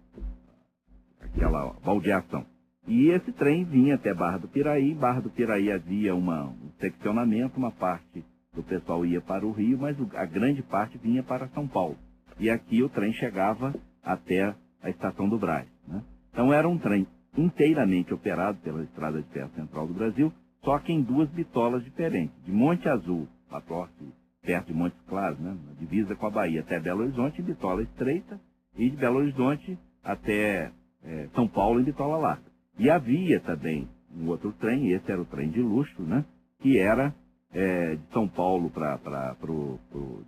aquela baldeação. E esse trem vinha até Barra do Piraí. Barra do Piraí havia uma, um seccionamento, uma parte do pessoal ia para o Rio, mas a grande parte vinha para São Paulo. E aqui o trem chegava até a estação do Brás. Né? Então era um trem inteiramente operado pela Estrada de Ferro Central do Brasil, só que em duas bitolas diferentes. De Monte Azul, a perto de Montes Claros, né? na divisa com a Bahia, até Belo Horizonte, em bitola estreita, e de Belo Horizonte até é, São Paulo, em bitola larga. E havia também um outro trem, esse era o trem de luxo, né? que era é, de São Paulo para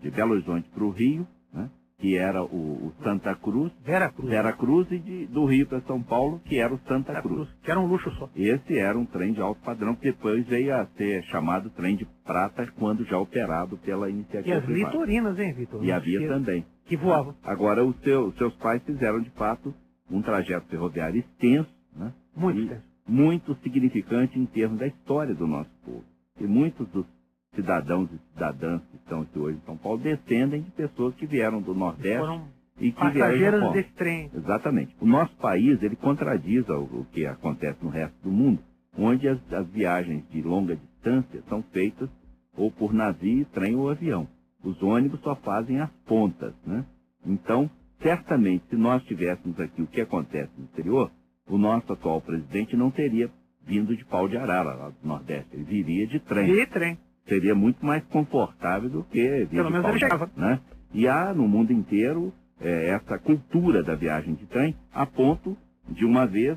de Belo Horizonte para o Rio, né? que era o, o, Santa Cruz, Vera Cruz, Vera Cruz e de, do Rio para São Paulo, que era o Santa Vera Cruz. Que era um luxo só. Esse era um trem de alto padrão, que depois veio a ser chamado trem de prata, quando já operado pela iniciativa E as privada. litorinas, hein, Vitor? E havia que, também. Que voavam. Agora, os seus, seus pais fizeram, de fato, um trajeto ferroviário extenso, né? Muito extenso. Muito significante em termos da história do nosso povo. E muitos dos cidadãos e cidadãs que estão aqui hoje em São Paulo descendem de pessoas que vieram do Nordeste Foram e que Japão. desse trem. Exatamente. O nosso país, ele contradiz o, o que acontece no resto do mundo, onde as, as viagens de longa distância são feitas ou por navio, trem ou avião. Os ônibus só fazem as pontas, né? Então, certamente, se nós tivéssemos aqui o que acontece no exterior, o nosso atual presidente não teria vindo de pau de arara lá do Nordeste, ele viria de trem. De trem. Seria muito mais confortável do que vir Pelo de menos pau ele chegava. né? E há no mundo inteiro é, essa cultura da viagem de trem, a ponto de uma vez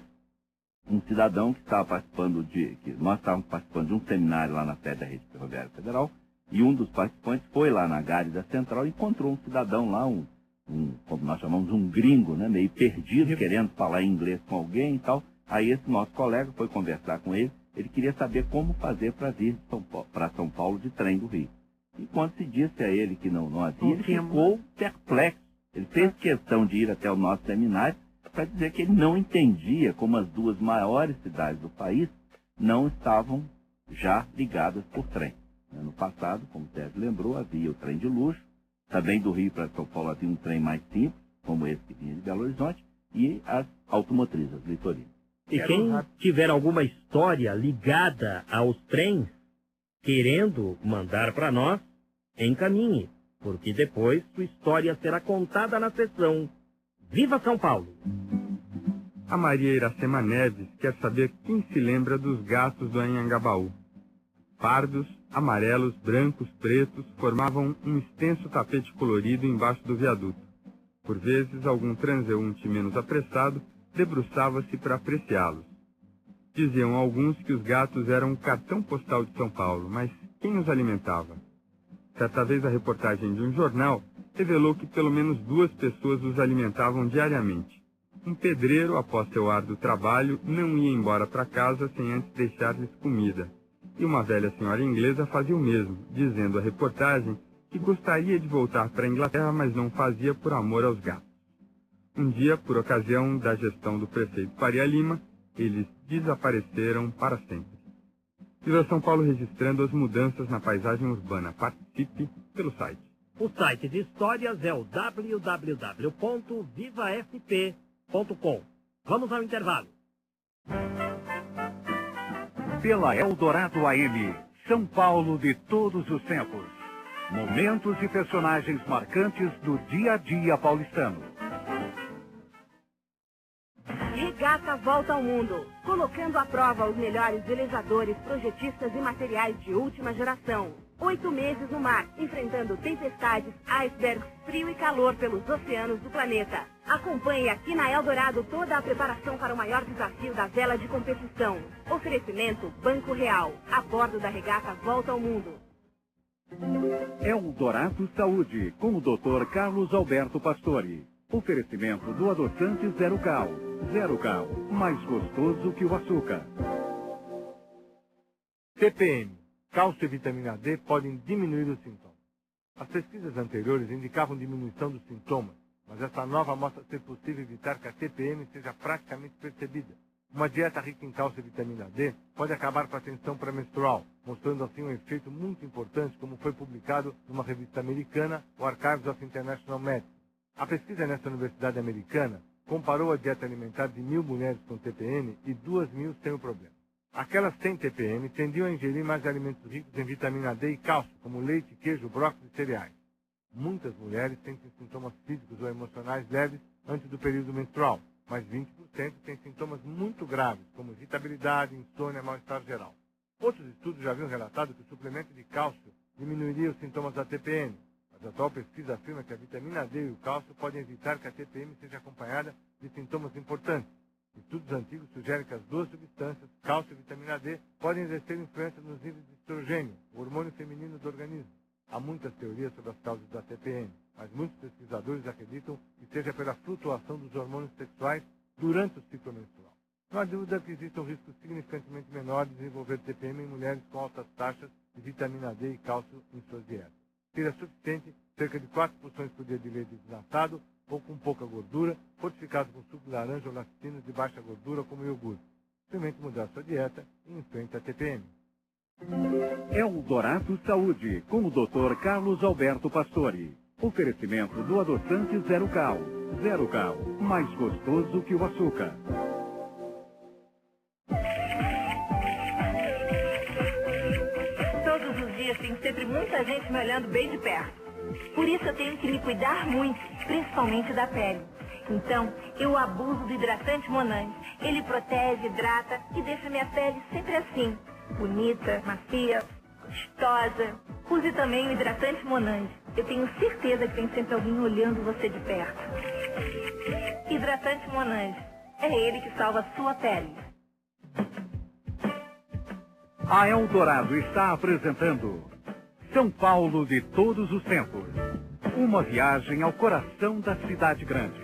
um cidadão que estava participando de, que nós estávamos participando de um seminário lá na sede da Rede Ferroviária Federal, e um dos participantes foi lá na Gare da Central e encontrou um cidadão lá, um, um, como nós chamamos, um gringo, né, meio perdido, querendo falar inglês com alguém e tal. Aí esse nosso colega foi conversar com ele, ele queria saber como fazer para vir para São Paulo de trem do Rio. E quando se disse a ele que não, não havia, ele ficou perplexo. Ele fez questão de ir até o nosso seminário para dizer que ele não entendia como as duas maiores cidades do país não estavam já ligadas por trem. No passado, como o Sérgio lembrou, havia o trem de luxo, também do Rio para São Paulo havia um trem mais simples, como esse que vinha de Belo Horizonte, e as automotrizes, as litorinas. E quem tiver alguma história ligada aos trens, querendo mandar para nós, encaminhe, porque depois sua história será contada na sessão Viva São Paulo! A Maria Iracema Neves quer saber quem se lembra dos gatos do Anhangabaú. Pardos, amarelos, brancos, pretos formavam um extenso tapete colorido embaixo do viaduto. Por vezes, algum transeunte menos apressado debruçava-se para apreciá-los. Diziam alguns que os gatos eram o cartão postal de São Paulo, mas quem os alimentava? Certa vez a reportagem de um jornal revelou que pelo menos duas pessoas os alimentavam diariamente. Um pedreiro, após seu árduo trabalho, não ia embora para casa sem antes deixar-lhes comida. E uma velha senhora inglesa fazia o mesmo, dizendo à reportagem que gostaria de voltar para a Inglaterra, mas não fazia por amor aos gatos. Um dia, por ocasião da gestão do prefeito Faria Lima, eles desapareceram para sempre. Viva São Paulo registrando as mudanças na paisagem urbana. Participe pelo site. O site de histórias é o www.vivafp.com. Vamos ao intervalo. Pela Eldorado AM, São Paulo de todos os tempos. Momentos e personagens marcantes do dia a dia paulistano. Volta ao Mundo, colocando à prova os melhores velejadores, projetistas e materiais de última geração. Oito meses no mar, enfrentando tempestades, icebergs, frio e calor pelos oceanos do planeta. Acompanhe aqui na Eldorado toda a preparação para o maior desafio da vela de competição. Oferecimento Banco Real. A bordo da regata Volta ao Mundo. Eldorado Saúde, com o Dr. Carlos Alberto Pastore. Oferecimento do adoçante Zero Cal. Zero Cal, mais gostoso que o açúcar. TPM, cálcio e vitamina D podem diminuir os sintomas. As pesquisas anteriores indicavam diminuição dos sintomas, mas essa nova mostra ser possível evitar que a TPM seja praticamente percebida. Uma dieta rica em cálcio e vitamina D pode acabar com a tensão pré-menstrual, mostrando assim um efeito muito importante, como foi publicado numa revista americana, o Archives of International Medicine. A pesquisa nessa universidade americana comparou a dieta alimentar de mil mulheres com TPM e duas mil sem o problema. Aquelas sem TPM tendiam a ingerir mais alimentos ricos em vitamina D e cálcio, como leite, queijo, brócolis e cereais. Muitas mulheres sentem sintomas físicos ou emocionais leves antes do período menstrual, mas 20% têm sintomas muito graves, como irritabilidade, insônia mal-estar geral. Outros estudos já haviam relatado que o suplemento de cálcio diminuiria os sintomas da TPM, a atual pesquisa afirma que a vitamina D e o cálcio podem evitar que a TPM seja acompanhada de sintomas importantes. Estudos antigos sugerem que as duas substâncias, cálcio e vitamina D, podem exercer influência nos níveis de estrogênio, o hormônio feminino do organismo. Há muitas teorias sobre as causas da TPM, mas muitos pesquisadores acreditam que seja pela flutuação dos hormônios sexuais durante o ciclo menstrual. Não há dúvida que existe um risco significantemente menor de desenvolver TPM em mulheres com altas taxas de vitamina D e cálcio em suas dietas. Seria suficiente cerca de 4 porções por dia de leite desnatado ou com pouca gordura, fortificado com suco de laranja ou laticínios de baixa gordura como iogurte. Experimente mudar sua dieta e enfrente a TPM. Eldorado Saúde, com o Dr. Carlos Alberto Pastore. Oferecimento do adoçante Zero Cal. Zero Cal, mais gostoso que o açúcar. Sempre muita gente me olhando bem de perto. Por isso eu tenho que me cuidar muito, principalmente da pele. Então, eu abuso do hidratante Monange. Ele protege, hidrata e deixa minha pele sempre assim. Bonita, macia, gostosa. Use também o hidratante Monange. Eu tenho certeza que tem sempre alguém olhando você de perto. Hidratante Monange. É ele que salva a sua pele. A Eldorado está apresentando São Paulo de todos os tempos. Uma viagem ao coração da cidade grande.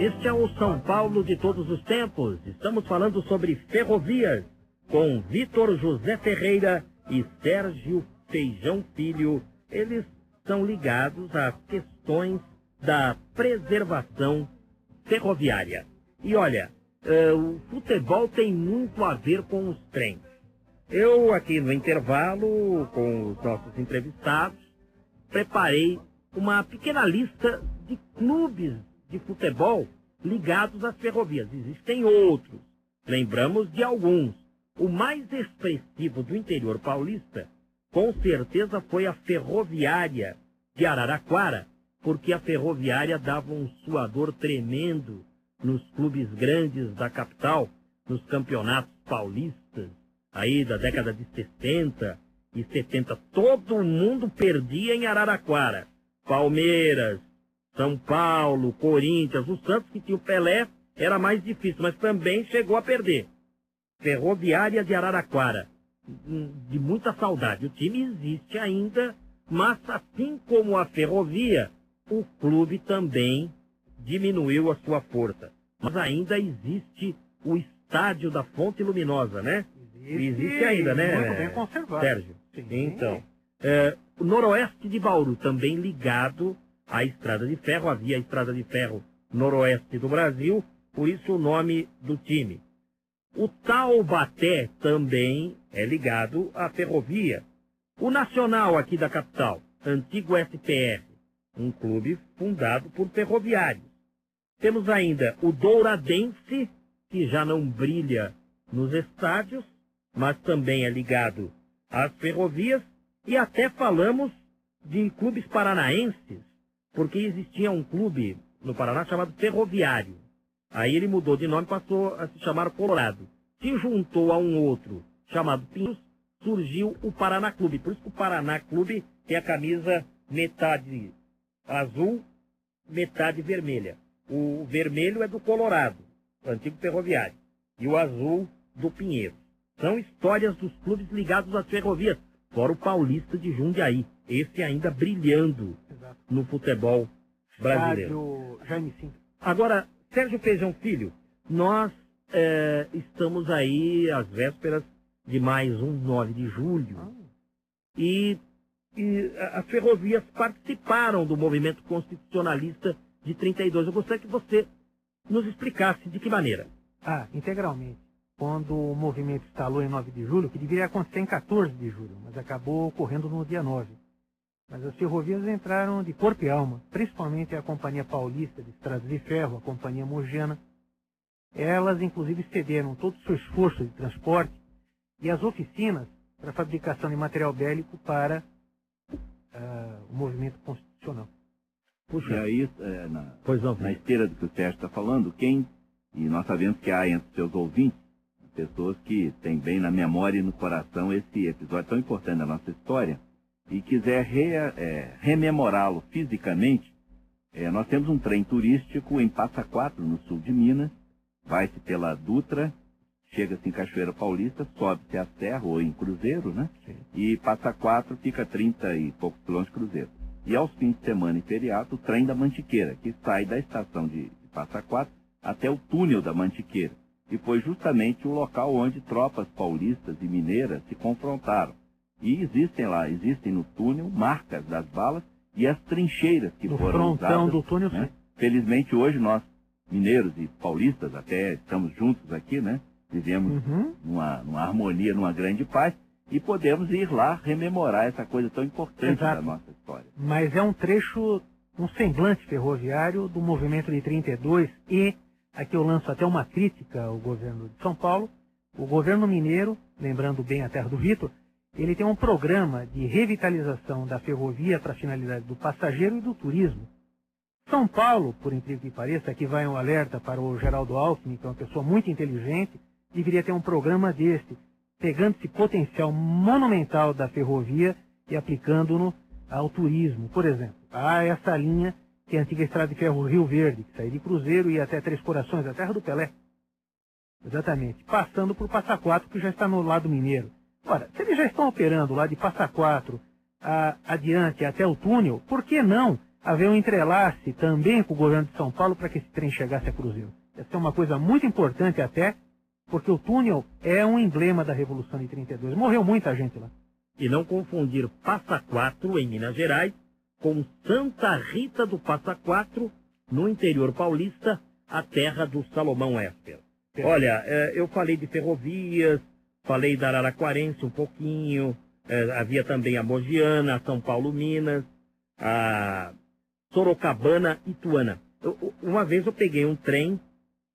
Este é o São Paulo de todos os tempos. Estamos falando sobre ferrovias com Vitor José Ferreira e Sérgio Feijão Filho. Eles são ligados às questões da preservação ferroviária. E olha, eh, o futebol tem muito a ver com os trens. Eu, aqui no intervalo, com os nossos entrevistados, preparei uma pequena lista de clubes de futebol ligados às ferrovias. Existem outros. Lembramos de alguns. O mais expressivo do interior paulista, com certeza, foi a Ferroviária de Araraquara, porque a Ferroviária dava um suador tremendo nos clubes grandes da capital, nos campeonatos paulistas, aí da década de 60 e 70. Todo mundo perdia em Araraquara. Palmeiras, São Paulo, Corinthians, o Santos que tinha o Pelé era mais difícil, mas também chegou a perder. Ferroviária de Araraquara, hum, de muita saudade. O time existe ainda, mas assim como a ferrovia, o clube também diminuiu a sua força. Mas ainda existe o estádio da Fonte Luminosa, né? Existe, ainda, né? Muito bem conservado. Sérgio. Sim. Então, É, o noroeste de Bauru, também ligado à estrada de ferro, havia a estrada de ferro noroeste do Brasil, por isso o nome do time. O Taubaté também é ligado à ferrovia. O Nacional aqui da capital, antigo SPR, um clube fundado por ferroviários. Temos ainda o Douradense, que já não brilha nos estádios, mas também é ligado às ferrovias, e até falamos de clubes paranaenses, porque existia um clube no Paraná chamado Ferroviário. Aí ele mudou de nome, passou a se chamar Colorado. Se juntou a um outro chamado Pinhos, surgiu o Paraná Clube. Por isso que o Paraná Clube tem a camisa metade azul, metade vermelha. O vermelho é do Colorado, antigo ferroviário, e o azul do Pinheiro. São histórias dos clubes ligados às ferrovias, fora o Paulista de Jundiaí, esse ainda brilhando Exato. no futebol brasileiro. Jaime Sim. Agora, Sérgio Feijão Filho, nós eh, estamos aí às vésperas de mais um 9 de julho. E, e a- as ferrovias participaram do movimento constitucionalista de 32. Eu gostaria que você nos explicasse de que maneira. Ah, integralmente. Quando o movimento instalou em 9 de julho, que deveria acontecer em 14 de julho, mas acabou ocorrendo no dia 9. Mas as ferrovias entraram de corpo e alma, principalmente a Companhia Paulista de Estradas de Ferro, a Companhia Mogiana. Elas, inclusive, cederam todo o seu esforço de transporte e as oficinas para a fabricação de material bélico para ah, o movimento constitucional. E aí, é, na, Pois não, na esteira do que o Sérgio está falando, quem, e nós sabemos que há entre seus ouvintes, pessoas que têm bem na memória e no coração esse episódio tão importante da nossa história, e quiser re- é, rememorá-lo fisicamente, é, nós temos um trem turístico em Passa Quatro, no sul de Minas, vai-se pela Dutra, chega-se em Cachoeira Paulista, sobe-se a Serra ou em Cruzeiro, né? E Passa Quatro fica 30 e poucos quilômetros de Cruzeiro. E aos fins de semana e feriado, o trem da Mantiqueira, que sai da estação de, de Passa Quatro até o túnel da Mantiqueira. E foi justamente o local onde tropas paulistas e mineiras se confrontaram. E existem lá, existem no túnel marcas das balas e as trincheiras que No foram usadas. do túnel, né? sim. Felizmente hoje nós, mineiros e paulistas, até estamos juntos aqui, né? Vivemos Uhum. numa, numa harmonia, numa grande paz, e podemos ir lá rememorar essa coisa tão importante Exato. da nossa história. mas é um trecho, um semblante ferroviário do movimento de 32 e aqui eu lanço até uma crítica ao governo de São Paulo. O governo mineiro, lembrando bem a terra do Vitor, ele tem um programa de revitalização da ferrovia para a finalidade do passageiro e do turismo. São Paulo, por incrível que pareça, aqui vai um alerta para o Geraldo Alckmin, que é uma pessoa muito inteligente, deveria ter um programa desse, pegando esse potencial monumental da ferrovia e aplicando-no ao turismo. Por exemplo, há essa linha que é a antiga estrada de ferro Rio Verde, que sai de Cruzeiro e ia até Três Corações, a terra do Pelé. Exatamente. Passando por Passa Quatro, que já está no lado mineiro. Ora, se eles já estão operando lá de Passa Quatro a- adiante até o túnel, por que não haver um entrelace também com o governo de São Paulo para que esse trem chegasse a Cruzeiro? Essa é uma coisa muito importante até, porque o túnel é um emblema da Revolução de 32. Morreu muita gente lá. E não confundir Passa Quatro, em Minas Gerais, com Santa Rita do Passa Quatro, no interior paulista, a terra do Salomão Esper. Olha, eh, eu falei de ferrovias, falei da Araraquarense um pouquinho, eh, havia também a Mogiana, a São Paulo Minas, a Sorocabana Ituana. Eu- eu- uma vez eu peguei um trem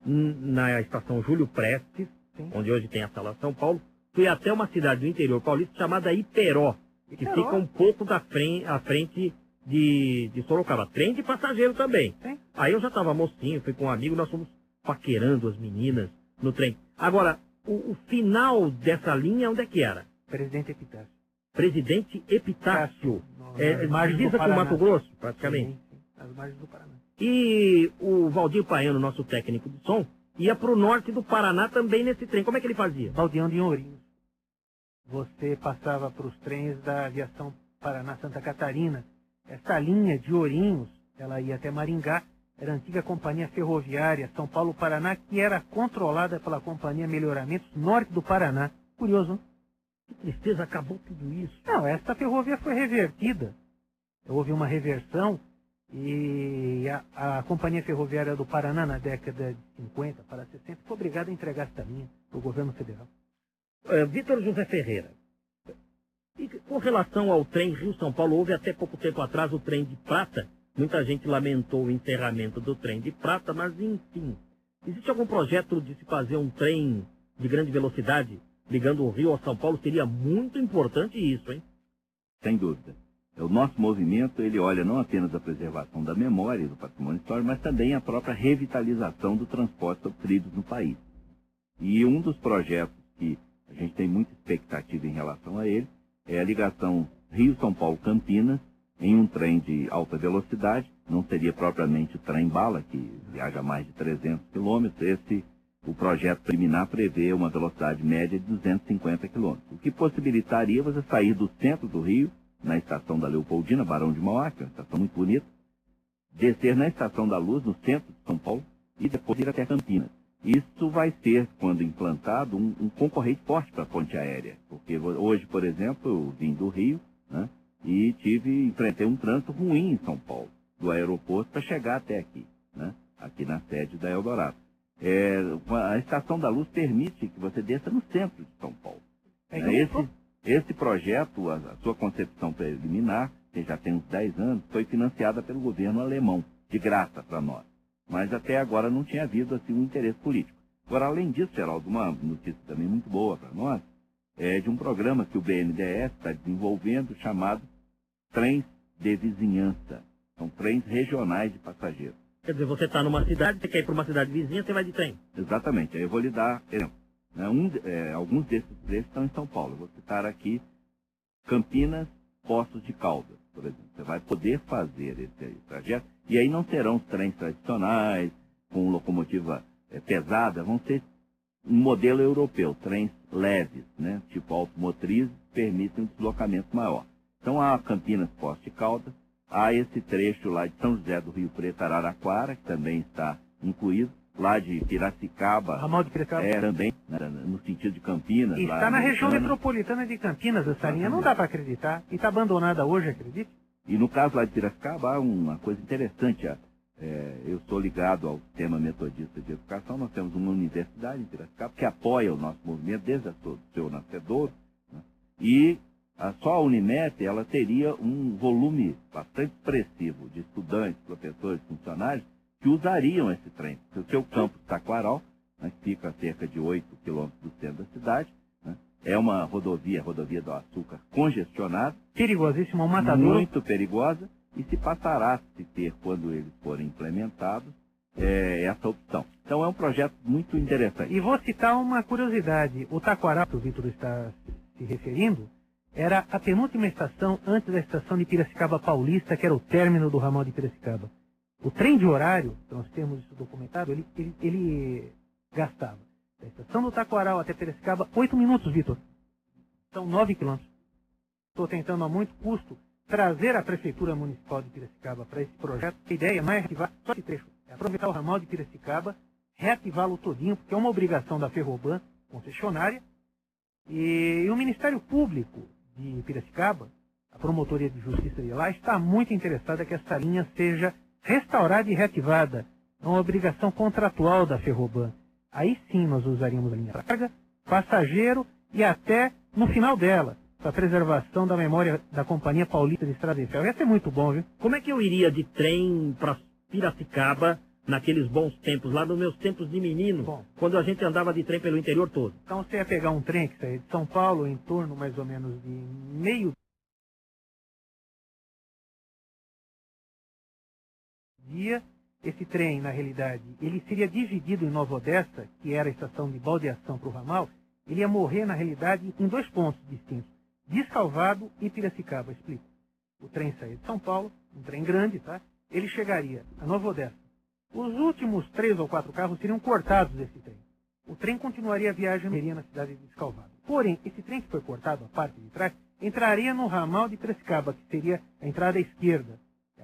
na estação Júlio Prestes, onde hoje tem a sala São Paulo, fui até uma cidade do interior paulista chamada Iperó, que Iperó? fica um pouco da frente, à frente de, de Sorocaba. Trem de passageiro também. Aí eu já estava mocinho, fui com um amigo, nós fomos paquerando as meninas no trem. Agora, o, o final dessa linha, onde é que era? Presidente Epitácio. Presidente Epitácio. É, do divisa com Paraná. Mato Grosso, praticamente. Sim, sim, nas margens do Paraná. E o Valdir Paiano, nosso técnico de som, ia para o norte do Paraná também nesse trem. Como é que ele fazia? Baldeão de Ourinhos. Você passava para os trens da aviação Paraná-Santa Catarina. Essa linha de Ourinhos, ela ia até Maringá, era a antiga companhia ferroviária São Paulo-Paraná, que era controlada pela companhia Melhoramentos Norte do Paraná. Curioso, não? Que tristeza, acabou tudo isso. Não, essa ferrovia foi revertida. Houve uma reversão e a, a Companhia Ferroviária do Paraná, na década de 50 para 60, foi obrigada a entregar essa linha para o governo federal. É, Vitor José Ferreira. E com relação ao trem Rio-São Paulo, houve até pouco tempo atrás o trem de prata. Muita gente lamentou o encerramento do trem de prata, mas enfim. Existe algum projeto de se fazer um trem de grande velocidade ligando o Rio ao São Paulo? Seria muito importante isso, hein? Sem dúvida. O nosso movimento, ele olha não apenas a preservação da memória e do patrimônio histórico, mas também a própria revitalização do transporte sobre no país. E um dos projetos que a gente tem muita expectativa em relação a ele é a ligação Rio-São Paulo-Campinas em um trem de alta velocidade, não seria propriamente o trem-bala, que viaja mais de 300 quilômetros, esse, o projeto preliminar prevê uma velocidade média de 250 quilômetros, o que possibilitaria você sair do centro do Rio, na estação da Leopoldina, Barão de Mauá, que é uma estação muito bonita, descer na Estação da Luz, no centro de São Paulo, e depois ir até Campinas. Isso vai ser, quando implantado, um, um concorrente forte para a ponte aérea. Porque hoje, por exemplo, eu vim do Rio, né, e tive, enfrentei um trânsito ruim em São Paulo, do aeroporto para chegar até aqui, né, aqui na sede da Eldorado. É, a Estação da Luz permite que você desça no centro de São Paulo. É esse, esse projeto, a, a sua concepção preliminar, que já tem uns 10 anos, foi financiada pelo governo alemão, de graça para nós. Mas até agora não tinha havido assim, um interesse político. Agora, além disso, Geraldo, uma notícia também muito boa para nós, é de um programa que o BNDES está desenvolvendo chamado Trens de Vizinhança. São trens regionais de passageiros. Quer dizer, você está numa cidade, você quer ir para uma cidade vizinha, você vai de trem. Exatamente. Aí eu vou lhe dar exemplo. né? Um, é, alguns desses trechos estão em São Paulo. Eu vou citar aqui Campinas, Poços de Caldas, por exemplo. Você vai poder fazer esse trajeto. E aí não serão os trens tradicionais, com locomotiva é, pesada, vão ser um modelo europeu, trens leves, né? tipo automotrizes, permitem um deslocamento maior. Então há Campinas, Poços de Caldas, há esse trecho lá de São José do Rio Preto, Araraquara, que também está incluído, lá de Piracicaba, Ramal de Piracicaba. é, também, né, no sentido de Campinas. E está na região metropolitana de Campinas essa linha, não dá para acreditar. E está abandonada hoje, acredite? E no caso lá de Piracicaba, há uma coisa interessante. É, eu sou ligado ao sistema metodista de educação. Nós temos uma universidade em Piracicaba que apoia o nosso movimento desde o seu- nascedor. né? E a, só a Unimet ela teria um volume bastante expressivo de estudantes, professores, funcionários que usariam esse trem. O seu campus Taquaral, né, que fica a cerca de 8 quilômetros do centro da cidade, né, é uma rodovia, rodovia do açúcar congestionada, Perigosíssima, um matador. muito perigosa e se passará a se ter, quando eles forem implementados, é, essa opção. Então é um projeto muito interessante. E vou citar uma curiosidade. O Taquará, que o Vitor está se referindo, era a penúltima estação antes da estação de Piracicaba Paulista, que era o término do ramal de Piracicaba. O trem de horário, nós temos isso documentado, ele, ele, ele gastava da estação do Taquaral até Piracicaba oito minutos, Vitor. São nove quilômetros. Estou tentando a muito custo trazer a Prefeitura Municipal de Piracicaba para esse projeto. A ideia não é reativar só esse trecho, é aproveitar o ramal de Piracicaba, reativá-lo todinho, porque é uma obrigação da Ferroban, concessionária, e o Ministério Público de Piracicaba, a Promotoria de Justiça de lá, está muito interessada que essa linha seja restaurada e reativada. É uma obrigação contratual da Ferroban. Aí sim nós usaríamos a linha carga, passageiro e até no final dela, para a preservação da memória da Companhia Paulista de Estrada de Ferro. Ia ser muito bom, viu? Como é que eu iria de trem para Piracicaba naqueles bons tempos, lá nos meus tempos de menino, quando a gente andava de trem pelo interior todo? Então você ia pegar um trem que saía de São Paulo em torno mais ou menos de meio dia. Esse trem, na realidade, ele seria dividido em Nova Odessa, que era a estação de baldeação para o ramal, ele ia morrer, na realidade, em dois pontos distintos. Descalvado e Piracicaba, explico. O trem saía de São Paulo, um trem grande, tá? Ele chegaria a Nova Odessa. Os últimos três ou quatro carros seriam cortados desse trem. O trem continuaria a viagem iria na cidade de Descalvado. Porém, esse trem que foi cortado, a parte de trás, entraria no ramal de Piracicaba, que seria a entrada à esquerda.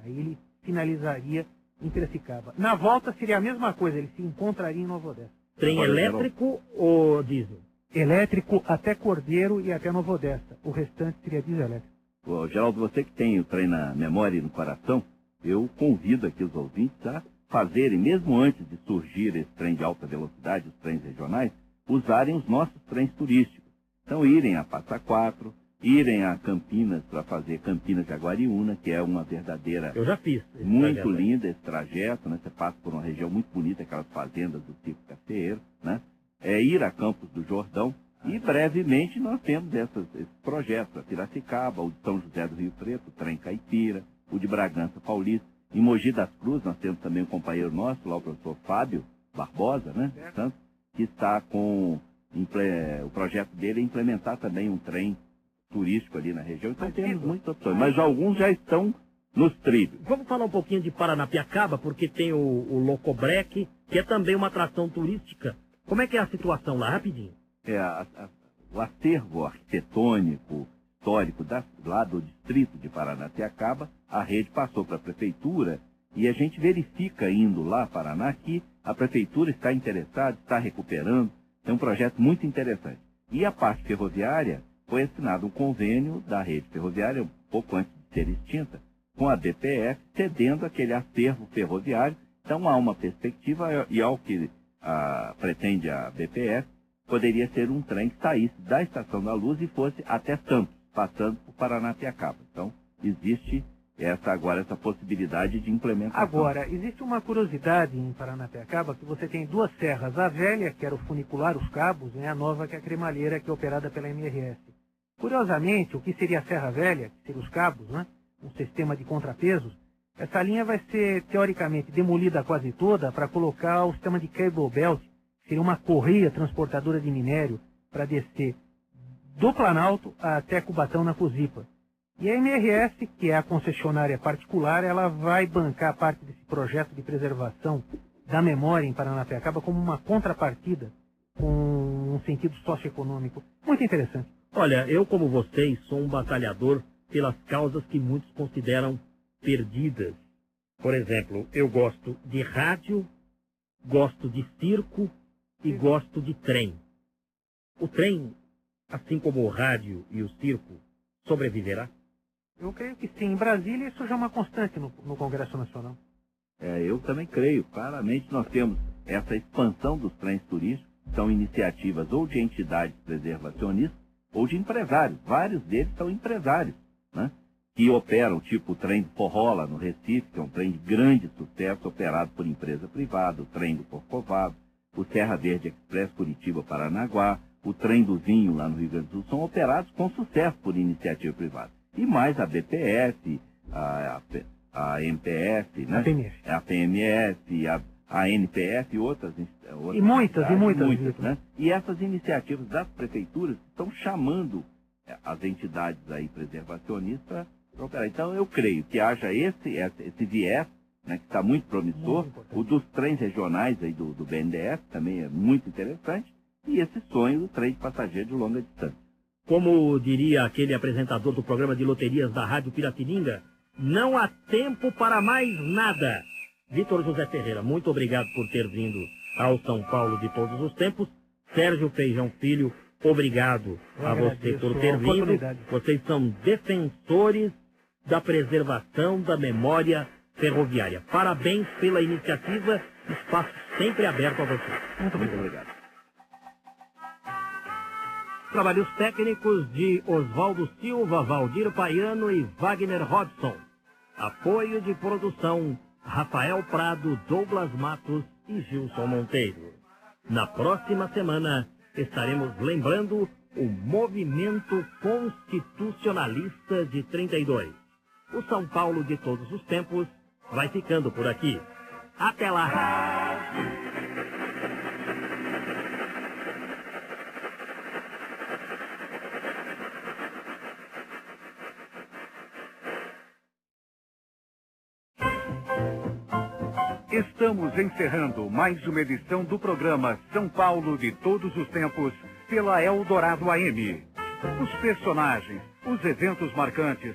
Aí ele finalizaria em Piracicaba. Na volta seria a mesma coisa, ele se encontraria em Nova Odessa. Trem elétrico ou diesel? Elétrico até Cordeiro e até Nova Odessa. O restante seria diesel elétrico. Ô, Geraldo, você que tem o trem na memória e no coração, eu convido aqui os ouvintes a fazerem, mesmo antes de surgir esse trem de alta velocidade, os trens regionais, usarem os nossos trens turísticos. Então, irem a Passa Quatro, irem a Campinas para fazer Campinas de Aguariúna, que é uma verdadeira. Eu já fiz. Muito trajeto linda esse trajeto, né? Você passa por uma região muito bonita, aquelas fazendas do Circo Cafeeiro, né? É ir a Campos do Jordão. E brevemente nós temos essas, esses projetos, a Piracicaba, o de São José do Rio Preto, o Trem Caipira, o de Bragança Paulista. Em Mogi das Cruzes nós temos também um companheiro nosso, lá o professor Fábio Barbosa, né? Santos, que está com o projeto dele é implementar também um trem turístico ali na região. Então temos muitas opções, mas alguns já estão nos trilhos. Vamos falar um pouquinho de Paranapiacaba, porque tem o, o Locobrec, que é também uma atração turística. Como é que é a situação lá, rapidinho? é, a- a- o acervo arquitetônico, histórico da- lá do distrito de Paranapiacaba, a rede passou para a prefeitura e a gente verifica indo lá, Paraná, que a prefeitura está interessada, está recuperando, é um projeto muito interessante. E a parte ferroviária, foi assinado um convênio da rede ferroviária, um pouco antes de ser extinta, com a BPF, cedendo aquele acervo ferroviário. Então há uma perspectiva, e ao que ah, pretende a BPF, poderia ser um trem que saísse da Estação da Luz e fosse até Santos, passando por Paranapiacaba. Então, existe essa agora essa possibilidade de implementação. Agora, existe uma curiosidade em Paranapiacaba que você tem duas serras, a velha, que era o funicular, os cabos, e a nova, que é a cremalheira, que é operada pela MRS. Curiosamente, o que seria a Serra Velha, que seria os cabos, né? um sistema de contrapesos, essa linha vai ser, teoricamente, demolida quase toda para colocar o sistema de cable belt, que seria uma correia transportadora de minério para descer do Planalto até Cubatão, na Cusipa. E a MRS, que é a concessionária particular, ela vai bancar parte desse projeto de preservação da memória em Paranapiacaba como uma contrapartida com um sentido socioeconômico muito interessante. Olha, eu como vocês sou um batalhador pelas causas que muitos consideram perdidas. Por exemplo, eu gosto de rádio, gosto de circo e gosto de trem. O trem, assim como o rádio e o circo, sobreviverá? Eu creio que sim. Em Brasília, isso já é uma constante no, no Congresso Nacional. É, eu também creio. Claramente nós temos essa expansão dos trens turísticos, são iniciativas ou de entidades preservacionistas ou de empresários. Vários deles são empresários, né? Que operam, tipo o trem do Forrola, no Recife, que é um trem de grande sucesso, operado por empresa privada, o trem do Corcovado, o Serra Verde Express Curitiba-Paranaguá, o trem do Vinho, lá no Rio Grande do Sul, são operados com sucesso por iniciativa privada. E mais a BPS, a, a, a MPF, né? A PMF. a PMS, a, a NPF e outras, ins- outras E muitas, e muitas, muitas né? E essas iniciativas das prefeituras estão chamando eh, as entidades aí preservacionistas operar. Então eu creio que haja esse, esse, esse viés, né, que está muito promissor, o dos trens regionais aí do, do BNDES também é muito interessante, e esse sonho do trem de passageiro de longa distância. Como diria aquele apresentador do programa de loterias da Rádio Piratininga, não há tempo para mais nada. Vitor José Ferreira, muito obrigado por ter vindo ao São Paulo de todos os tempos. Sérgio Feijão Filho, obrigado Eu a você por ter vindo. Vocês são defensores da preservação da memória ferroviária. Parabéns pela iniciativa, espaço sempre aberto a vocês. Muito obrigado. Trabalhos técnicos de Oswaldo Silva, Valdir Paiano e Wagner Robson. Apoio de produção Rafael Prado, Douglas Matos e Gilson Monteiro. Na próxima semana estaremos lembrando o movimento constitucionalista de 32. O São Paulo de todos os tempos vai ficando por aqui. Até lá! Estamos encerrando mais uma edição do programa São Paulo de Todos os Tempos pela Eldorado AM. Os personagens, os eventos marcantes,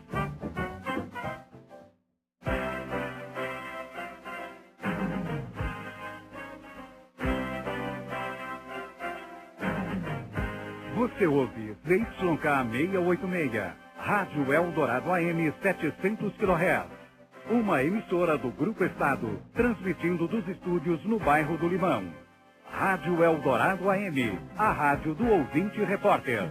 Você ouve ZYK 686, Rádio Eldorado AM 700 kHz. Uma emissora do Grupo Estado, transmitindo dos estúdios no bairro do Limão. Rádio Eldorado AM, a rádio do ouvinte repórter.